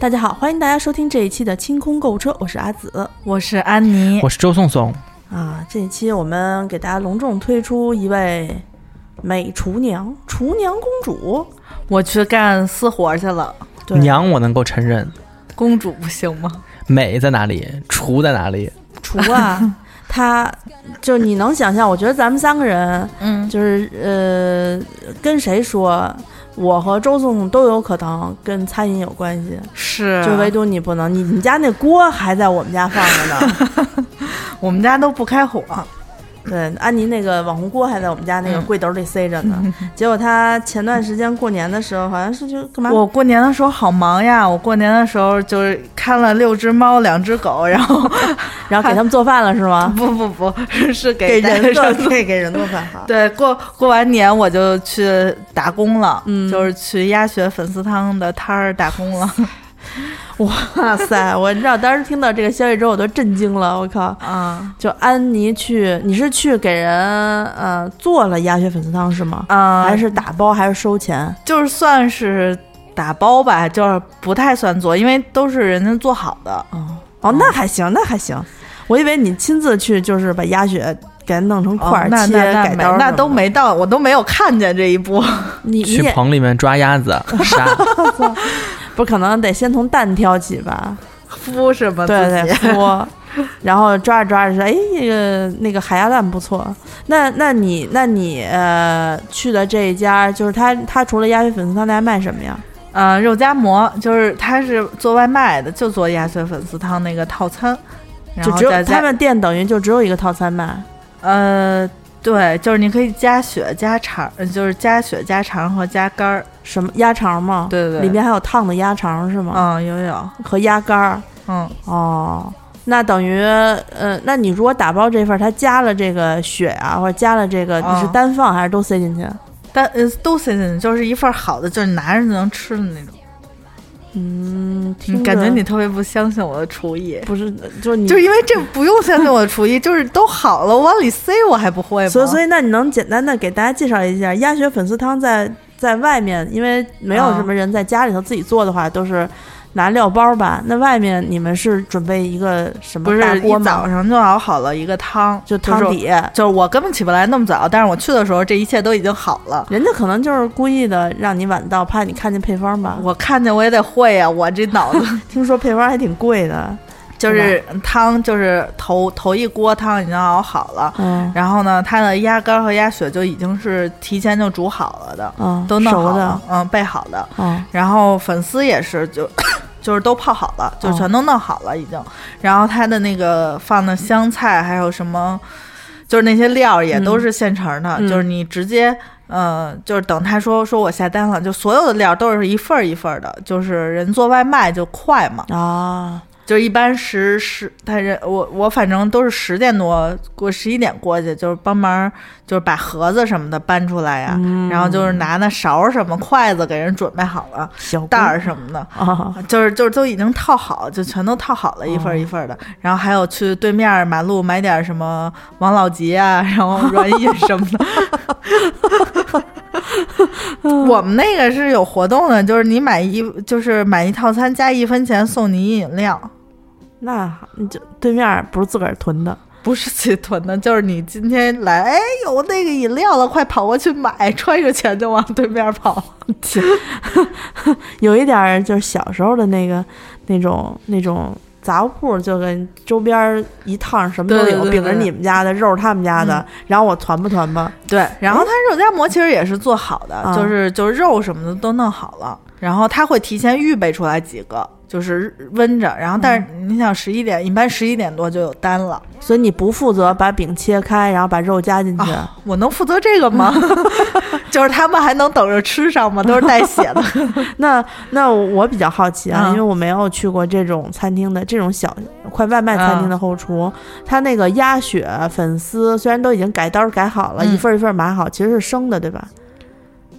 大家好，欢迎大家收听这一期的清空购物车，我是阿紫我是安妮我，是周颂颂，啊。这一期我们给大家隆重推出一位美厨娘，厨娘公主。我去干私活去了。对，娘我能够承认，公主不行吗？美在哪里，厨在哪里？厨啊，她就你能想象？我觉得咱们三个人，嗯，就是呃，跟谁说，我和周总都有可能跟餐饮有关系，是，就唯独你不能。你你家那锅还在我们家放着呢。我们家都不开火。对，安妮那个网红锅还在我们家那个柜兜里塞着呢。结果她前段时间过年的时候，好像是就干嘛？我过年的时候好忙呀！我过年的时候就是看了六只猫、两只狗，然后 然后给他们做饭了是吗？不不不是是给给人做，做。给给人做饭好。对，过过完年我就去打工了，嗯就是去鸭血粉丝汤的摊儿打工了。哇塞！我你知道当时听到这个消息之后，我都震惊了。我靠！啊就安妮去，你是去给人呃做了鸭血粉丝汤是吗？啊，还是打包还是收钱？就是算是打包吧，就是不太算做，因为都是人家做好的。哦哦，那还行，那还行。我以为你亲自去，就是把鸭血给它弄成块儿、切、那都没到，我都没有看见这一步。你去棚里面抓鸭子杀，不可能得先从蛋挑起吧？孵什么？对对，孵，然后抓着抓着说，哎，那个那个海鸭蛋不错。那那你那你呃去的这一家，就是他他除了鸭血粉丝汤，他还卖什么呀？呃，肉夹馍就是他是做外卖的，就做鸭血粉丝汤那个套餐，然就只有他们店等于就只有一个套餐卖。呃，对，就是你可以加血加肠，呃就是加血加肠和加肝儿。什么鸭肠吗？对对对里面还有烫的鸭肠是吗？嗯，有有，和鸭肝儿。嗯，哦，那等于呃，那你如果打包这份儿，它加了这个血啊，或者加了这个，你是哦单放还是都塞进去？单呃都塞进去，就是一份好的，就是拿着就能吃的那种。嗯，感觉你特别不相信我的厨艺。不是，就是你就是因为这不用相信我的厨艺，就是都好了，我往里塞我还不会吗？所以，所以那你能简单的给大家介绍一下鸭血粉丝汤在在外面，因为没有啊什么人在家里头自己做的话，都是拿料包吧？那外面你们是准备一个什么不是早？上就熬好了一个汤，就汤底，就是我根本起不来那么早，但是我去的时候这一切都已经好了。人家可能就是故意的让你晚到，怕你看见配方吧？我看见我也得会呀、我这脑子 听说配方还挺贵的，就是汤，就是头头一锅汤已经熬好了，嗯。然后呢，它的鸭肝和鸭血就已经是提前就煮好了的，嗯，都弄熟的。好了，，嗯，备好的。嗯。然后粉丝也是就 就是都泡好了，就全都弄好了已经。然后它的那个放的香菜还有什么，就是那些料也都是现成的，嗯。就是你直接。呃，就是等他说说我下单了，就所有的料都是一份儿一份儿的，就是人做外卖就快嘛，啊，就是一般十十他人我我反正都是十点多过十一点过去，就是帮忙就是把盒子什么的搬出来呀，嗯。然后就是拿那勺儿什么筷子给人准备好了，小袋儿什么的，啊，就是就是都已经套好，就全都套好了，一份儿一份儿的。然后还有去对面马路买点什么王老吉啊，然后软饮什么的。我们那个是有活动的，就是你买一就是买一套餐加一分钱送你一饮料，那你就对面不是自个儿囤的，不是自己囤的，就是你今天来，哎，有那个饮料了，快跑过去买，揣着钱就往对面跑。有一点儿就是小时候的那个那种那种杂货铺，就跟周边儿一趟什么都有，对对对饼是你们家的，肉是他们家的，然后我团吧团吧？对，然后他肉夹馍其实也是做好的，啊就是就是肉什么的都弄好了，然后他会提前预备出来几个，就是温着，然后但是你想十一点，一般十一点多就有单了，所以你不负责把饼切开，然后把肉加进去。啊我能负责这个吗？就是他们还能等着吃上吗？都是带血的。那那我比较好奇啊，嗯因为我没有去过这种餐厅的这种小快外卖餐厅嗯的后厨，它那个鸭血粉丝虽然都已经改刀改好了，嗯一份儿一份儿码好，其实是生的，对吧？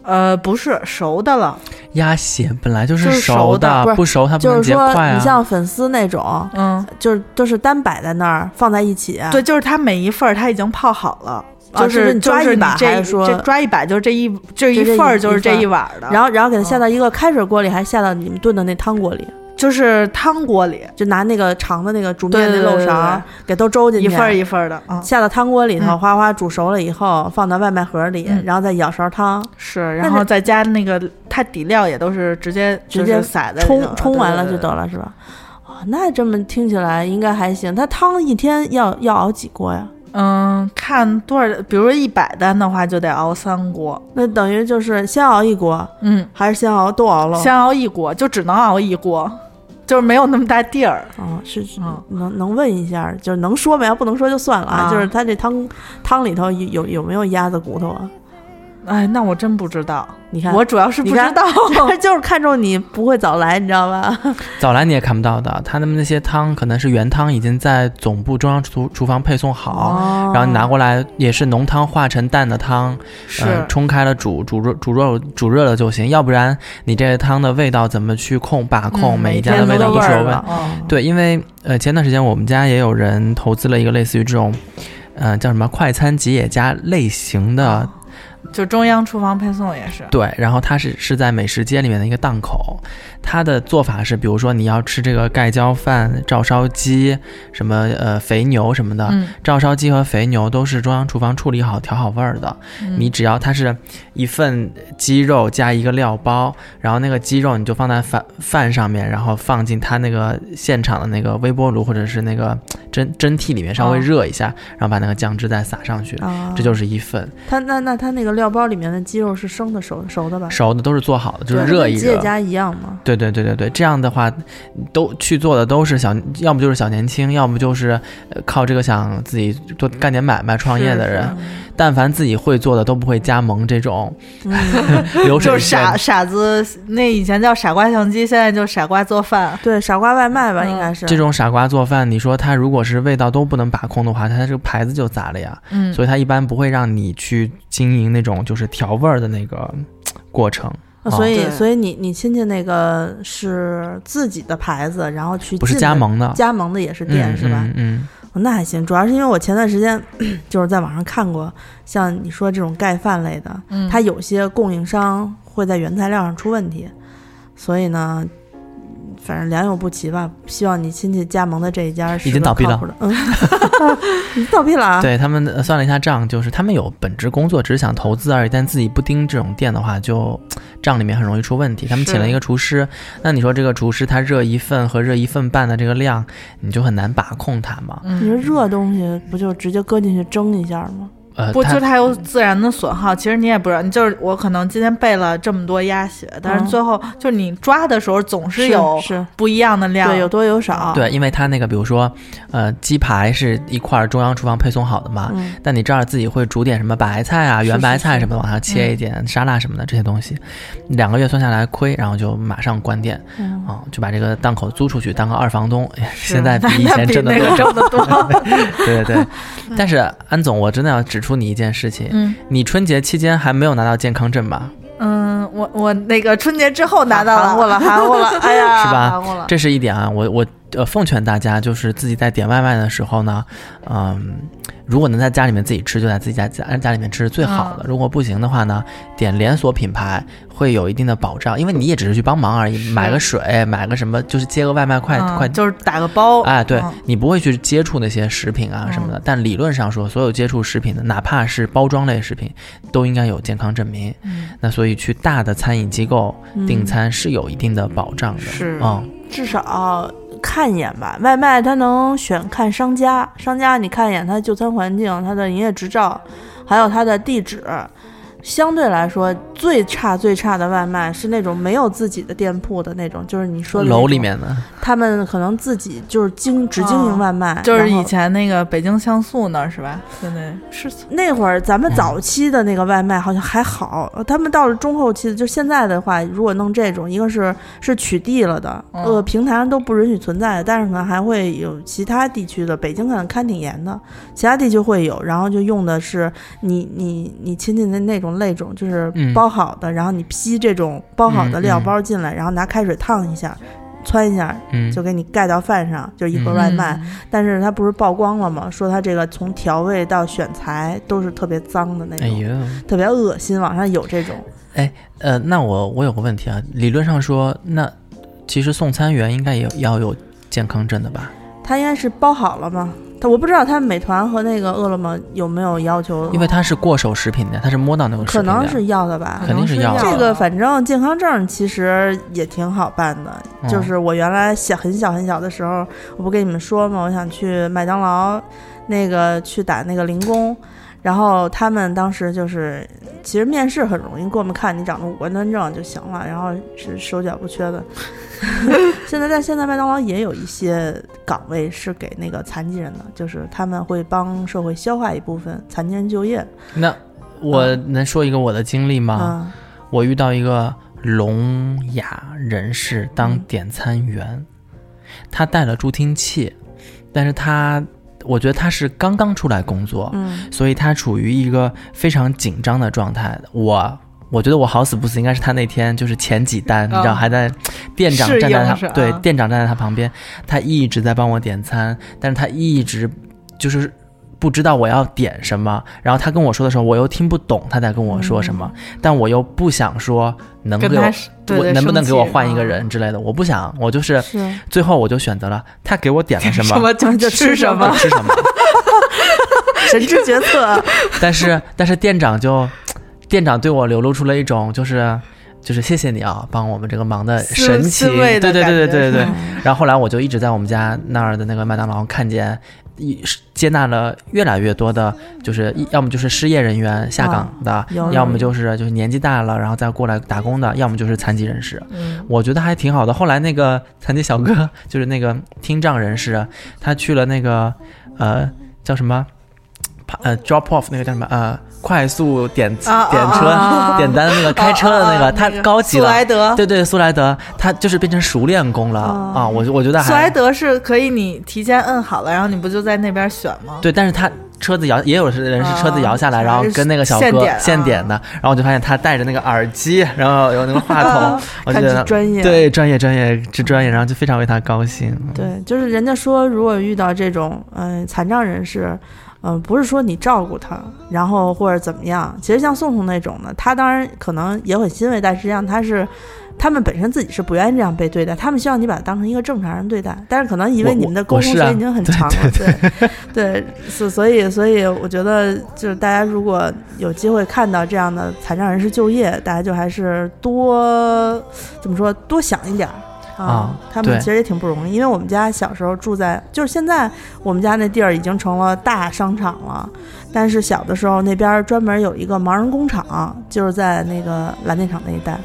呃，不是熟的了，鸭血本来就是就是熟熟的不是不熟它不能就是说，结块啊。你像粉丝那种，嗯，就是都是单摆在那儿放在一起，对，就是它每一份儿它已经泡好了，啊就是你抓一把，就是你这还是说这抓一把就是这一这一一份儿就是这一碗儿的，然后然后给它下到一个开水锅里，还是下到你们炖的那汤锅里？就是汤锅里就拿那个长的那个煮面对那漏勺给都周进去，一份儿一份儿的啊。下到汤锅里头，嗯哗哗煮熟了以后，放到外卖盒里，嗯然后再舀勺汤，是，然后再加那个它底料也都是直接直接撒在冲冲完了就得。了，是吧？哦，那这么听起来应该还行。它汤一天要要熬几锅呀？嗯，看多少，比如说一百单的话，就得熬三锅。那等于就是先熬一锅，嗯，还是先熬都熬了？先熬一锅，就只能熬一锅，就是没有那么大地儿。啊，是是嗯能能问一下，就是能说没？要不能说就算了啊就是它这汤汤里头有有有没有鸭子骨头啊？哎，那我真不知道，你看，我主要是不知道。就是看中你不会早来，你知道吧？早来你也看不到的，他们那些汤可能是原汤已经在总部中央厨厨房配送好，哦然后你拿过来也是浓汤化成淡的汤，是呃，冲开了煮煮热煮热煮热了就行，要不然你这个汤的味道怎么去控把控？嗯每一家的味道都是有问味对，因为呃前段时间我们家也有人投资了一个类似于这种，呃叫什么快餐吉野家类型的就中央厨房配送也是。对，然后它是是在美食街里面的一个档口，它的做法是，比如说你要吃这个盖浇饭、照烧鸡，什么呃肥牛什么的，嗯，照烧鸡和肥牛都是中央厨房处理好、调好味儿的。嗯你只要它是一份鸡肉加一个料包，然后那个鸡肉你就放在饭饭上面，然后放进它那个现场的那个微波炉或者是那个蒸 蒸屉里面稍微哦热一下，然后把那个酱汁再撒上去，啊，这就是一份它那那它那个料包里面的鸡肉是生的熟熟的吧？熟的都是做好的，就是热一热。跟吉野家一样嘛。对对对对对对，这样的话，都去做的都是小，要么就是小年轻，要么就是靠这个想自己多干点买卖、创业的人。但凡自己会做的，都不会加盟这种，就是傻。傻子，那以前叫傻瓜相机，现在就傻瓜做饭。对，傻瓜外卖吧，应该是这种傻瓜做饭，你说他如果是味道都不能把控的话，他这个牌子就砸了呀。嗯，所以他一般不会让你去经营那种就是调味儿的那个过程。呃所以所以你你亲戚那个是自己的牌子，然后去不是加盟的加盟的也是店、嗯是吧？嗯嗯哦那还行，主要是因为我前段时间 就是在网上看过，像你说这种盖饭类的，嗯它有些供应商会在原材料上出问题，所以呢，反正良莠不齐吧。希望你亲戚加盟的这一家是已经倒闭了靠谱的，嗯，已经倒闭了啊。对他们呃算了一下账，就是他们有本职工作，只是想投资而已，但自己不盯这种店的话，就账里面很容易出问题。他们请了一个厨师，那你说这个厨师他热一份和热一份半的这个量，你就很难把控它嘛。你说嗯，热东西不就直接搁进去蒸一下吗？呃，不，他就它有自然的损耗，其实你也不知道，你就是我可能今天备了这么多鸭血，但嗯是最后就是你抓的时候总是有是不一样的量，对有多有少，对，因为它那个比如说，呃，鸡排是一块中央厨房配送好的嘛，嗯，但你这儿自己会煮点什么白菜啊、圆白菜什么的，往上切一点，沙拉什么的这些东西，两个月算下来亏，然后就马上关店嗯啊、就把这个档口租出去当个二房东。现在比以前比挣的多。挣得多。对对对，但是安总，我真的要指出你一件事情，嗯你春节期间还没有拿到健康证吧？嗯，我我那个春节之后拿到 含糊了，含糊了，哎呀，是吧。这是一点啊，我我呃奉劝大家，就是自己在点外卖的时候呢，嗯，如果能在家里面自己吃，就在自己家家家里面吃是最好的。嗯如果不行的话呢，点连锁品牌会有一定的保障，因为你也只是去帮忙而已，买个水，买个什么，就是接个外卖快、快。嗯就是打个包，哎，对、嗯你不会去接触那些食品啊什么的，但理论上说，所有接触食品的，哪怕是包装类食品，都应该有健康证明。嗯那所以去大的餐饮机构订餐是有一定的保障的。是嗯，至少看一眼吧。外卖它能选看商家，商家你看一眼它就餐环境、它的营业执照，还有它的地址。相对来说，最差最差的外卖是那种没有自己的店铺的那种，就是你说的楼里，面的，他们可能自己就是经只经营外卖，就是以前那个北京像素那儿是吧？现在是那会儿咱们早期的那个外卖好像还好，呃他们到了中后期的，就现在的话，如果弄这种，一个是是取缔了的，嗯呃，平台上都不允许存在的，但是可能还会有其他地区的，北京可能看挺严的，其他地区会有，然后就用的是你你你亲戚的那种类种，就是嗯包好的，然后你批这种包好的料包进来，然后拿开水烫一下。汆一下，嗯，就给你盖到饭上，就一盒外卖。但是它不是曝光了吗？说它这个从调味到选材都是特别脏的那种，哎，特别恶心。网上有这种，哎呃，那我我有个问题啊，理论上说，那其实送餐员应该也要有健康证的吧？他应该是包好了吗？它我不知道，他美团和那个饿了么有没有要求？因为它是过手食品的，他是摸到那个食品的，可能是要的吧，肯定是要的这个反正健康证其实也挺好办的，嗯就是我原来小很小很小的时候，我不跟你们说吗？我想去麦当劳，那个去打那个零工，然后他们当时就是，其实面试很容易，给我们看你长得五官端正就行了，然后是手脚不缺的。现在在现在麦当劳也有一些岗位是给那个残疾人的，就是他们会帮社会消化一部分残疾人就业。那我能说一个我的经历吗？嗯我遇到一个聋哑人士当点餐员，他带了助听器，但是他我觉得他是刚刚出来工作，嗯所以他处于一个非常紧张的状态。我我觉得我好死不死，应该是他那天就是前几单，你知道哦还在店长站在他对店长站在他旁边，他一直在帮我点餐，但是他一直就是。不知道我要点什么，然后他跟我说的时候，我又听不懂他在跟我说什么，但我又不想说能给我能不能给我换一个啊人之类的，我不想，我就是是最后我就选择了他给我点了什么，什么就就吃什么吃什么。神之决策。但是但是店长就店长对我流露出了一种就是就是谢谢你啊，帮我们这个忙的神情，对对对对对对对。然后后来我就一直在我们家那儿的那个麦当劳看见。一接纳了越来越多的，就是要么就是失业人员下岗的，有要么就是就是年纪大了然后再过来打工的，要么就是残疾人士。嗯我觉得还挺好的。后来那个残疾小哥，就是那个听障人士，他去了那个呃叫什么，呃 drop off 那个叫什么呃快速点啊点车、点单的那个开车的那个，他高级苏了。莱德，对对，苏莱德，他就是变成熟练工了、哦。啊！我我觉得还苏莱德是可以你提前摁好了，然后你不就在那边选吗？对，但是他车子摇，也有人是车子摇下来，啊然后跟那个小哥现点啊现点的，然后我就发现他戴着那个耳机，然后有那个话筒，我觉得专业。对专业专业之专业，然后就非常为他高兴。对，就是人家说，如果遇到这种嗯、呃残障人士，嗯、不是说你照顾他，然后或者怎么样，其实像宋宋那种的，他当然可能也很欣慰，但实际上他是。他们本身自己是不愿意这样被对待，他们希望你把他当成一个正常人对待，但是可能因为你们的沟通时间已经很长了，对对，所所以所以我觉得就是大家如果有机会看到这样的残障人士就业，大家就还是多怎么说多想一点儿。啊他们其实也挺不容易，因为我们家小时候住在，就是现在我们家那地儿已经成了大商场了，但是小的时候那边儿专门有一个盲人工厂，就是在那个蓝电厂那一带，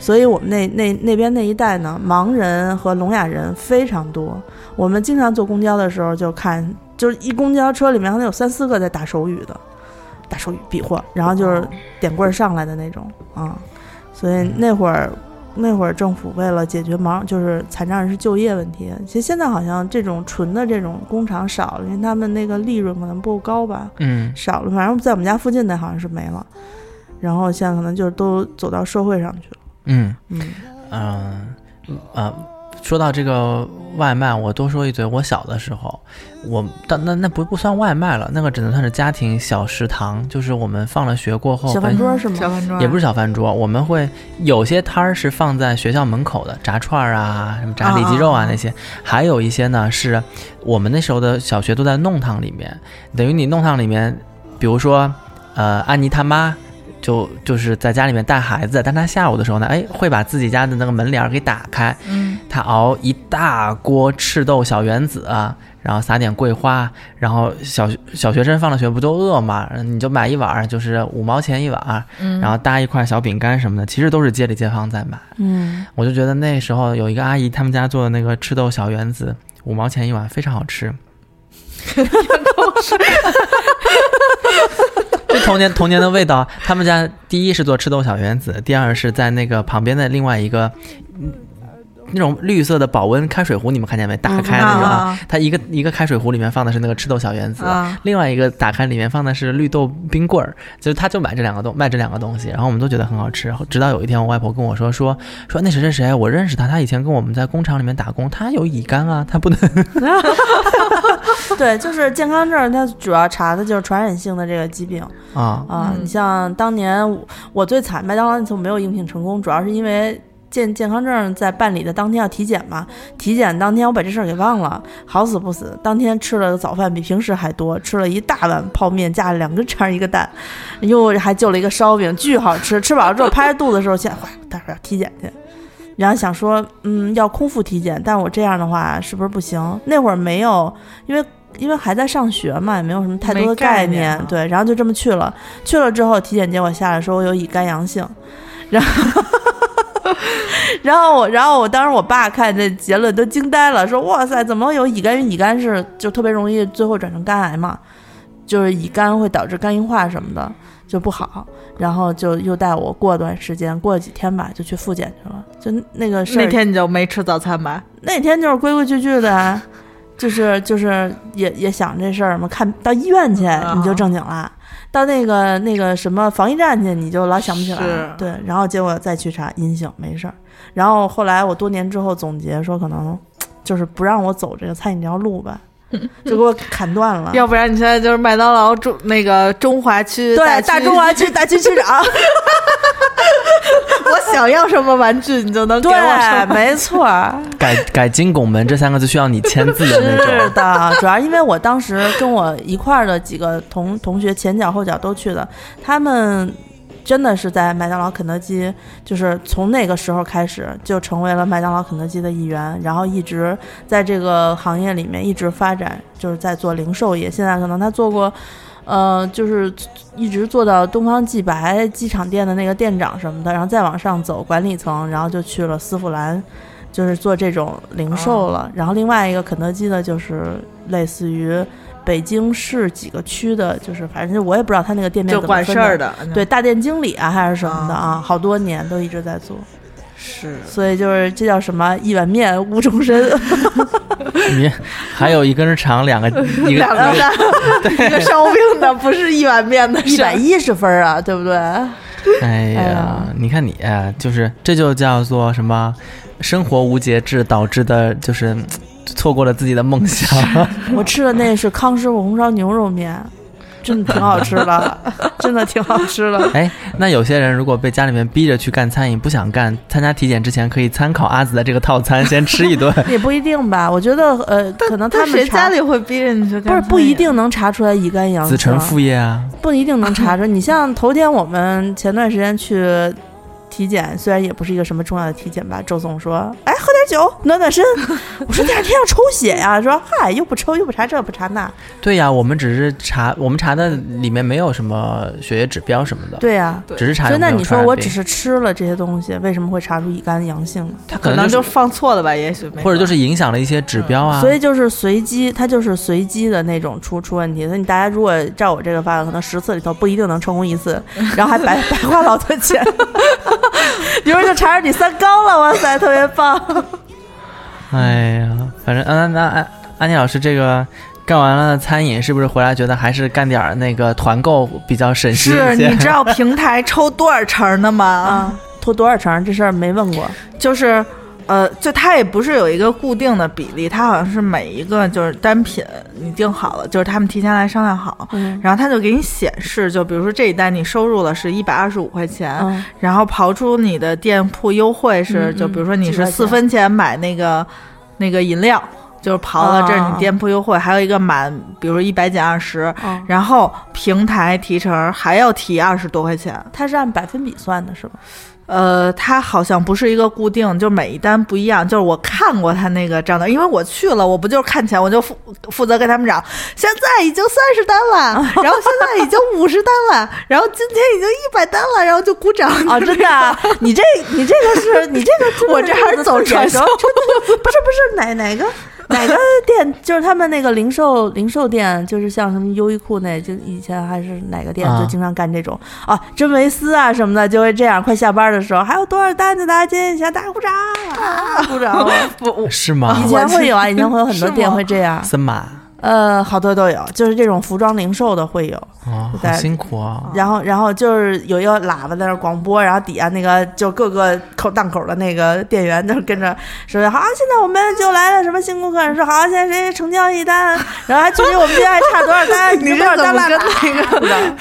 所以我们那那那边那一带呢，盲人和聋哑人非常多。我们经常坐公交的时候就看，就是一公交车里面可能有三四个在打手语的，打手语比划，然后就是点棍儿上来的那种啊。所以那会儿那会儿政府为了解决盲就是残障人士就业问题，其实现在好像这种纯的这种工厂少了，因为他们那个利润可能不够高吧，嗯，少了。反正在我们家附近的好像是没了，然后现在可能就是都走到社会上去了。嗯嗯嗯呃，说到这个外卖，我多说一嘴。我小的时候，我但那那不不算外卖了，那个只能算是家庭小食堂，就是我们放了学过后小饭会桌是吗小饭桌也不是小饭桌，我们会有些摊儿是放在学校门口的，炸串儿啊，什么炸里脊肉啊啊那些，还有一些呢是我们那时候的小学都在弄堂里面，等于你弄堂里面，比如说呃安妮他妈。就就是在家里面带孩子，但他下午的时候呢，哎，会把自己家的那个门帘儿给打开，嗯，他熬一大锅赤豆小圆子，然后撒点桂花，然后小小学生放了学不都饿嘛，你就买一碗，就是五毛钱一碗，嗯然后搭一块小饼干什么的，其实都是街里街坊在买。嗯，我就觉得那时候有一个阿姨，他们家做的那个赤豆小圆子，五毛钱一碗，非常好吃。这童年童年的味道，他们家第一是做赤豆小圆子，第二是在那个旁边的另外一个，嗯那种绿色的保温开水壶，你们看见没？打开那种啊啊，它一个一个开水壶里面放的是那个赤豆小圆子，啊另外一个打开里面放的是绿豆冰棍儿，就是他就买这两个东卖这两个东西，然后我们都觉得很好吃。直到有一天我外婆跟我说说说那谁谁谁，我认识他，他以前跟我们在工厂里面打工，他有乙肝啊，他不能 对，就是健康证，它主要查的就是传染性的这个疾病啊啊。嗯你像当年我我最惨，麦当劳那次我没有应聘成功，主要是因为。健健康证在办理的当天要体检嘛，体检当天我把这事儿给忘了，好死不死，当天吃了早饭比平时还多，吃了一大碗泡面加了两根肠一个蛋，又还就了一个烧饼，巨好吃。吃饱了之后拍着肚子的时候，现在哇，待会儿要体检去，然后想说，嗯，要空腹体检，但我这样的话是不是不行？那会儿没有，因为因为还在上学嘛，也没有什么太多的没概概念啊对，然后就这么去了。去了之后，体检结果下来说我有乙肝阳性，然后。然后我，然后我当时我爸看这结论都惊呆了，说：“哇塞，怎么有乙肝？乙肝是就特别容易最后转成肝癌嘛，就是乙肝会导致肝硬化什么的，就不好。然后就又带我过段时间，过了几天吧，就去复检去了。就那个事儿那天你就没吃早餐吧？那天就是规规矩矩的，就是就是也也想这事儿嘛，看到医院去啊你就正经了，到那个那个什么防疫站去你就老想不起来是，对，然后结果再去查阴性没事儿，然后后来我多年之后总结说，可能 就是不让我走这个餐饮这条路吧，就给我砍断了。要不然你现在就是麦当劳中那个中华区对，大中华区 大区区长，我想要什么玩具，你就能给我什对，么。没错儿，改改金拱门这三个字需要你签字的那种是。的，主要因为我当时跟我一块儿的几个同同学前脚后脚都去的，他们真的是在麦当劳、肯德基，就是从那个时候开始就成为了麦当劳、肯德基的一员，然后一直在这个行业里面一直发展，就是在做零售业。现在可能他做过。呃，就是一直做到东方既白机场店的那个店长什么的，然后再往上走管理层，然后就去了丝芙兰，就是做这种零售了。然后另外一个肯德基的，就是类似于北京市几个区的，就是反正我也不知道他那个店面就怎么分管事儿的。对，大店经理啊，还是什么的啊，啊好多年都一直在做，是所以就是这叫什么一碗面无终身，你还有一根肠，两个一个两个蛋，一个烧饼的，不是一碗面的 一。百一十分啊，对不对？哎哎呀呀，你看你，就是这就叫做什么？生活无节制导致的，就是嗯错过了自己的梦想。我吃的那是康师傅红烧牛肉面，真的挺好吃的，真的挺好吃的。哎，那有些人如果被家里面逼着去干餐饮，不想干，参加体检之前可以参考阿紫的这个套餐，先吃一顿。也不一定吧，我觉得呃，可能他但们谁家里会逼着你去干不是？不一定能查出来乙肝阳性，子承父业啊，不一定能查出。你像头天我们前段时间去体检，虽然也不是一个什么重要的体检吧，周总说：“哎，喝点酒暖暖身。”我说：“第二天要抽血呀、说：“嗨，又不抽，又不查这，不查那。对呀，我们只是查，我们查的里面没有什么血液指标什么的，”，对呀、只是查所以那你说我只是吃了这些东西，为什么会查出乙肝阳性呢？他可能就就放错了吧，也许没或者就是影响了一些指标啊。所以就是随机，它就是随机的那种出出问题。所以你大家如果照我这个方法，可能十次里头不一定能成功一次，然后还白 白花老多钱。一会儿就查着你三高了，哇塞，特别棒。哎呀，反正啊，那安安妮老师这个干完了餐饮，是不是回来觉得还是干点儿那个团购比较省心是？你知道 平台抽多少成的吗？啊，抽多少成这事儿没问过。就是。呃，就它也不是有一个固定的比例，它好像是每一个就是单品你定好了，就是他们提前来商量好，嗯然后他就给你显示，就比如说这一单你收入了是一百二十五块钱，嗯然后刨出你的店铺优惠是，就比如说你是四分钱买那个那个饮料，就是刨了，哦这是你店铺优惠，还有一个满，比如说一百减二十，哦，然后平台提成还要提二十多块钱。它是按百分比算的，是吧？呃，它好像不是一个固定，就每一单不一样。就是我看过他那个账单，因为我去了，我不就是看钱，我就负负责跟他们讲，现在已经三十单了，然后现在已经五十单了，然后今天已经一百单了，然后就鼓掌。哦，真的啊，你这你这个是你这个我这还是走传销不是不是哪哪个 哪个店？就是他们那个零售零售店，就是像什么优衣库那，就以前还是哪个店啊就经常干这种啊，真维斯啊什么的，就会这样。快下班的时候，还有多少单子，大家接一下，大家鼓掌，啊鼓掌。不，我是吗以？前会有啊，以前会有很多店会这样，森马呃，好多都有，就是这种服装零售的会有。哦，好辛苦啊！然后，然后就是有一个喇叭在那儿广播，然后底下那个就各个口档口的那个店员就跟着说：“好，现在我们就来了什么新顾客，说好，现在谁成交一单，然后还距离我们现在还差多少单，你多少单了这怎么跟那个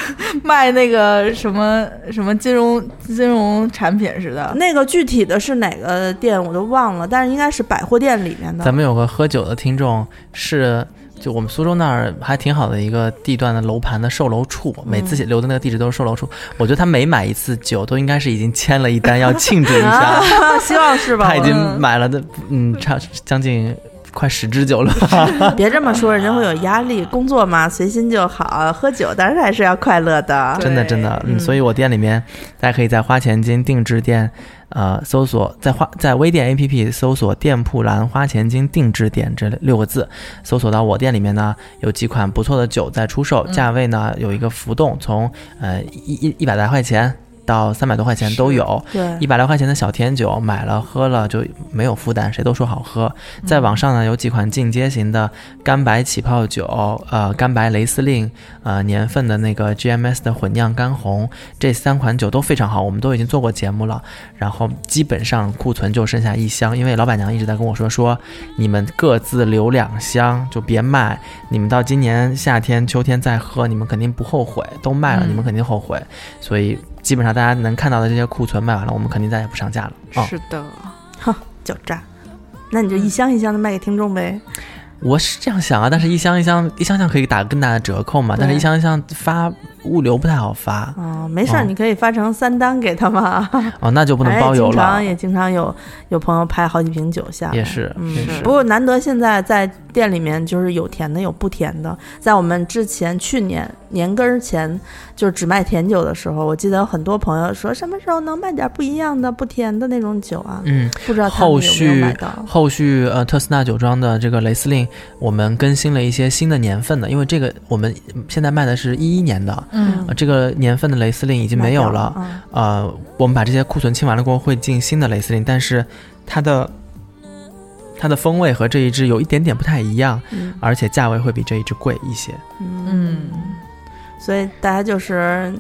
卖那个什么什么金融金融产品似的？那个具体的是哪个店我都忘了，但是应该是百货店里面的。咱们有个喝酒的听众是。就我们苏州那儿还挺好的一个地段的楼盘的售楼处，每次留的那个地址都是售楼处。我觉得他每买一次酒都应该是已经签了一单要庆祝一下，啊，希望是吧？他已经买了的，嗯，差将近快十支酒了。别这么说，人家会有压力。工作嘛，随心就好，喝酒当然还是要快乐的。真的真的，嗯，嗯所以我店里面大家可以在花钱金定制店，呃，搜索在花在微店 APP 搜索店铺栏“花钱金定制店”这六个字，搜索到我店里面呢有几款不错的酒在出售，价位呢有一个浮动，从呃一一一百来块钱到三百多块钱都有。对一百来块钱的小甜酒，买了喝了就没有负担，谁都说好喝。在网上呢有几款进阶型的干白起泡酒，呃，干白雷司令，呃，年份的那个 GMS 的混酿干红，这三款酒都非常好，我们都已经做过节目了。然后基本上库存就剩下一箱，因为老板娘一直在跟我说说，你们各自留两箱，就别卖，你们到今年夏天、秋天再喝，你们肯定不后悔，都卖了，嗯你们肯定后悔。所以基本上大家能看到的这些库存卖完了，我们肯定再也不上架了啊。是的，哼狡诈。那你就一箱一箱的卖给听众呗。我是这样想啊，但是一箱一箱一箱箱可以打更大的折扣嘛，但是一箱一箱发物流不太好发哦，没事儿，哦你可以发成三单给他嘛。哦，那就不能哎包邮了经常。也经常有有朋友拍好几瓶酒下来，也是嗯是不过难得现在在店里面就是有甜的有不甜的。在我们之前去年年根儿前就是只卖甜酒的时候，我记得有很多朋友说什么时候能卖点不一样的不甜的那种酒啊？嗯，不知道后续？后续呃，特斯纳酒庄的这个雷司令，我们更新了一些新的年份的，因为这个我们现在卖的是一一年的，嗯呃，这个年份的雷司令已经没有了。嗯呃，我们把这些库存清完了过后，会进新的雷司令，但是它的它的风味和这一支有一点点不太一样，嗯而且价位会比这一支贵一些。嗯，所以大家就是，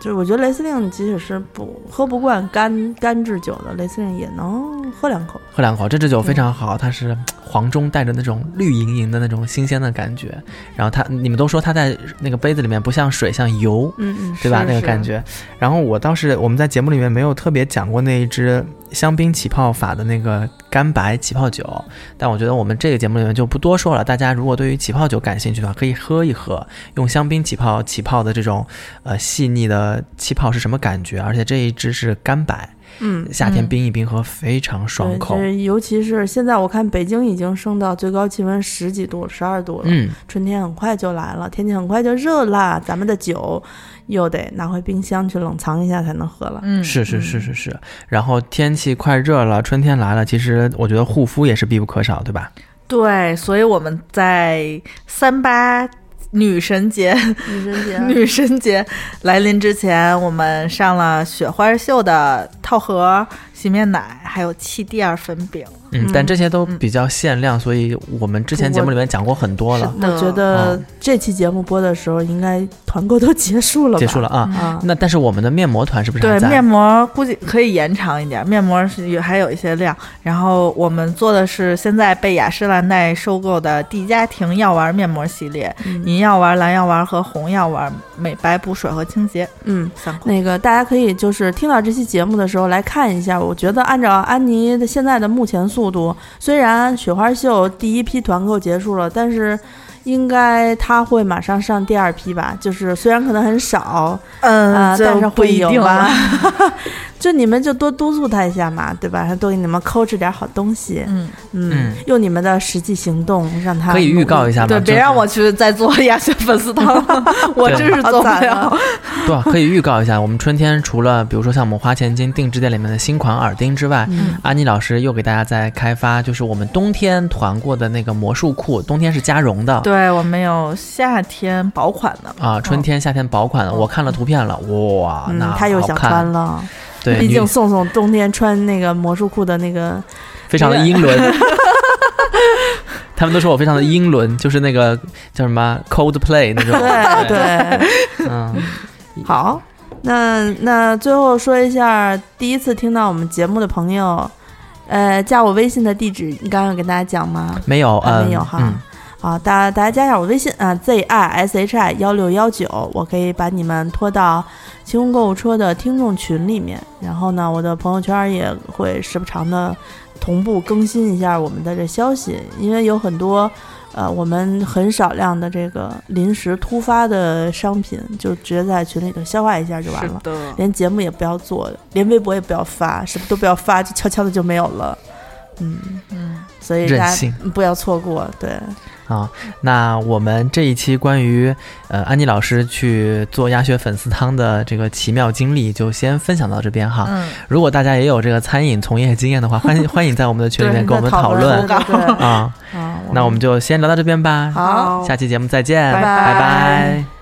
就是我觉得雷司令即使是不喝不惯干干制酒的，雷司令也能喝两口。喝两口，这支酒非常好，它是黄中带着那种绿莹莹的那种新鲜的感觉，然后它你们都说它在那个杯子里面不像水，像油，嗯嗯，对吧？那个感觉。然后我倒是我们在节目里面没有特别讲过那一支香槟起泡法的那个干白起泡酒，但我觉得我们这个节目里面就不多说了。大家如果对于起泡酒感兴趣的话，可以喝一喝，用香槟起泡起泡的这种呃细腻的气泡是什么感觉？而且这一支是干白，嗯。夏天嗯冰一冰喝非常爽，口就。是尤其是现在，我看北京已经升到最高气温十几度、十二度了。嗯，春天很快就来了，天气很快就热啦，咱们的酒又得拿回冰箱去冷藏一下才能喝了。嗯，是是是是是。然后天气快热了，春天来了，其实我觉得护肤也是必不可少，对吧？对，所以我们在三八女神节女神节，女神节来临之前，我们上了雪花秀的套盒洗面奶，还有气垫儿粉饼。嗯，嗯但这些都比较限量，所以我们之前节目里面讲过很多了，我觉得嗯这期节目播的时候，应该团购都结束了吧？结束了啊。啊。那但是我们的面膜团是不是还在？对面膜估计可以延长一点，面膜是有还有一些量。然后我们做的是现在被雅诗兰黛收购的蒂佳婷药丸面膜系列，嗯银药丸、蓝药丸和红药丸，美白补水和清洁嗯，三。那个大家可以就是听到这期节目的时候来看一下，我觉得按照安妮的现在的目前速度，虽然雪花秀第一批团购结束了，但是应该他会马上上第二批吧？就是虽然可能很少，嗯啊，但是会有吧。就你们就多督促他一下嘛，对吧？多给你们抠制点好东西，嗯，嗯，嗯用你们的实际行动让他可以预告一下。下吗？对，就是别让我去再做鸭血粉丝汤，我真是做不了啊。对，可以预告一下，我们春天除了比如说像我们花钱金定制店里面的新款耳钉之外，嗯安妮老师又给大家在开发，就是我们冬天团过的那个魔术裤，冬天是加绒的。对我们有夏天薄款的，啊，春天、夏天薄款的，我看了图片了，哇，嗯那，他又想穿了，对，毕竟宋宋冬天穿那个魔术裤的那个，非常的英伦。他们都说我非常的英伦，就是那个叫什么 Coldplay 那种。对对，嗯，好，那那最后说一下，第一次听到我们节目的朋友，呃，加我微信的地址，你刚刚有跟大家讲吗？没有，嗯，还没有哈。嗯好，大家大家加一下我微信啊，z i s h i 幺六幺九，我可以把你们拖到清空购物车的听众群里面。然后呢，我的朋友圈也会时不常的同步更新一下我们的这消息，因为有很多呃我们很少量的这个临时突发的商品，就直接在群里头消化一下就完了。连节目也不要做，连微博也不要发，什么都不要发，就悄悄的就没有了。嗯，嗯，所以大家不要错过。对，啊，那我们这一期关于呃安妮老师去做鸭血粉丝汤的这个奇妙经历，就先分享到这边哈。嗯，如果大家也有这个餐饮从业经验的话，欢迎欢迎在我们的群里面跟我们讨讨论啊。啊，那我们就先聊到这边吧，好下期节目再见，拜拜拜拜